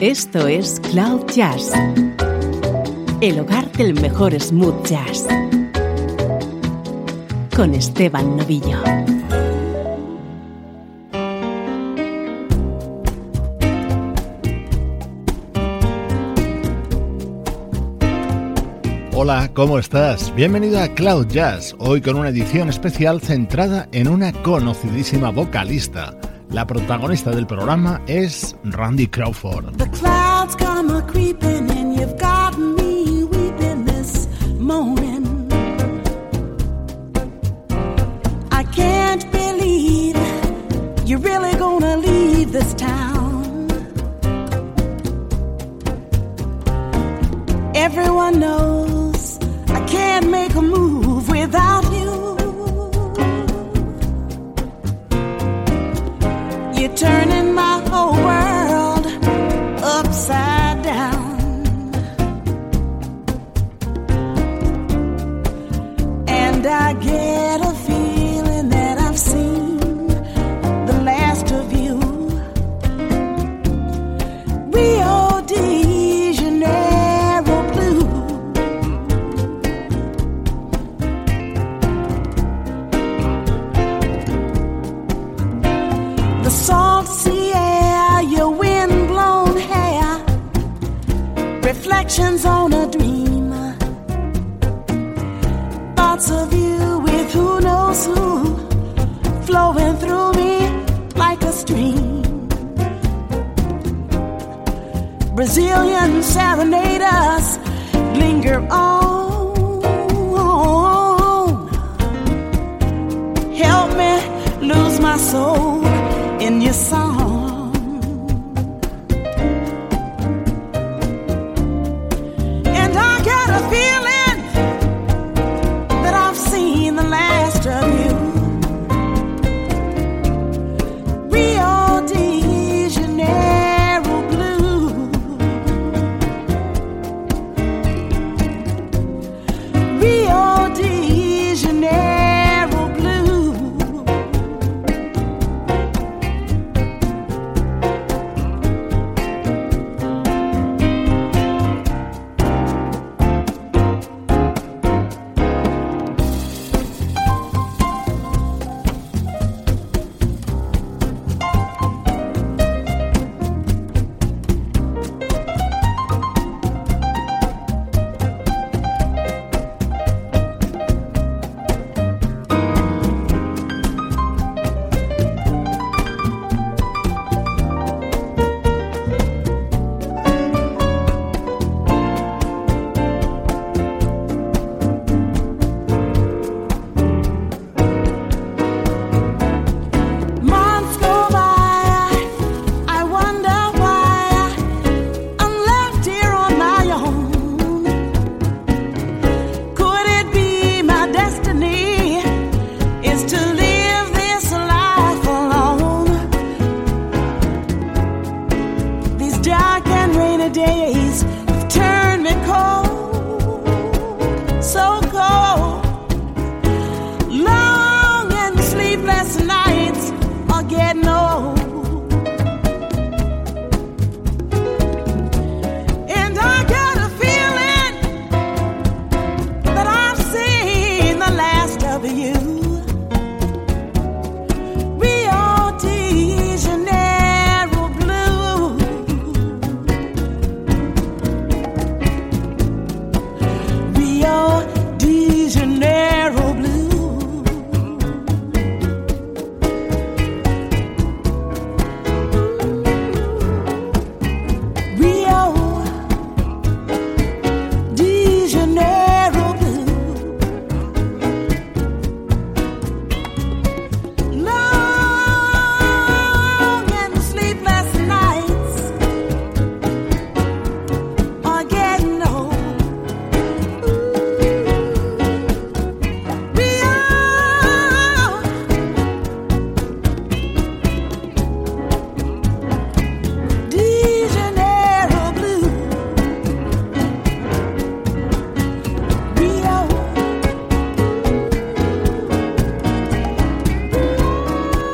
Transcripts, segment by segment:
Esto es Cloud Jazz, el hogar del mejor smooth jazz, con Esteban Novillo. Hola, ¿cómo estás? Bienvenido a Cloud Jazz, hoy con una edición especial centrada en una conocidísima vocalista. La protagonista del programa es Randy Crawford. I get a feeling that I've seen the last of you. Rio de Janeiro blue. The salt sea air, your hair, reflections on Thoughts of you with who knows who, flowing through me like a stream. Brazilian serenaders linger on. Help me lose my soul I can't and rainy days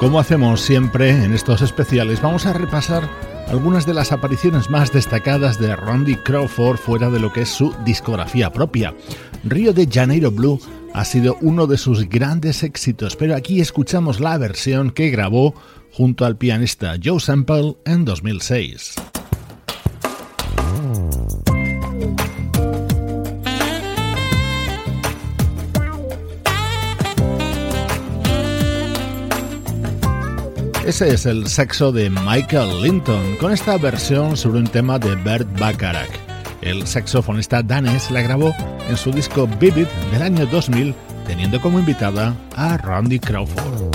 Como hacemos siempre en estos especiales, vamos a repasar algunas de las apariciones más destacadas de Randy Crawford fuera de lo que es su discografía propia. Río de Janeiro Blue ha sido uno de sus grandes éxitos, pero aquí escuchamos la versión que grabó junto al pianista Joe Sample en 2006. Ese es el sexo de Michael Linton con esta versión sobre un tema de Bert Bacharach. El saxofonista danés la grabó en su disco Vivid del año 2000 teniendo como invitada a Randy Crawford.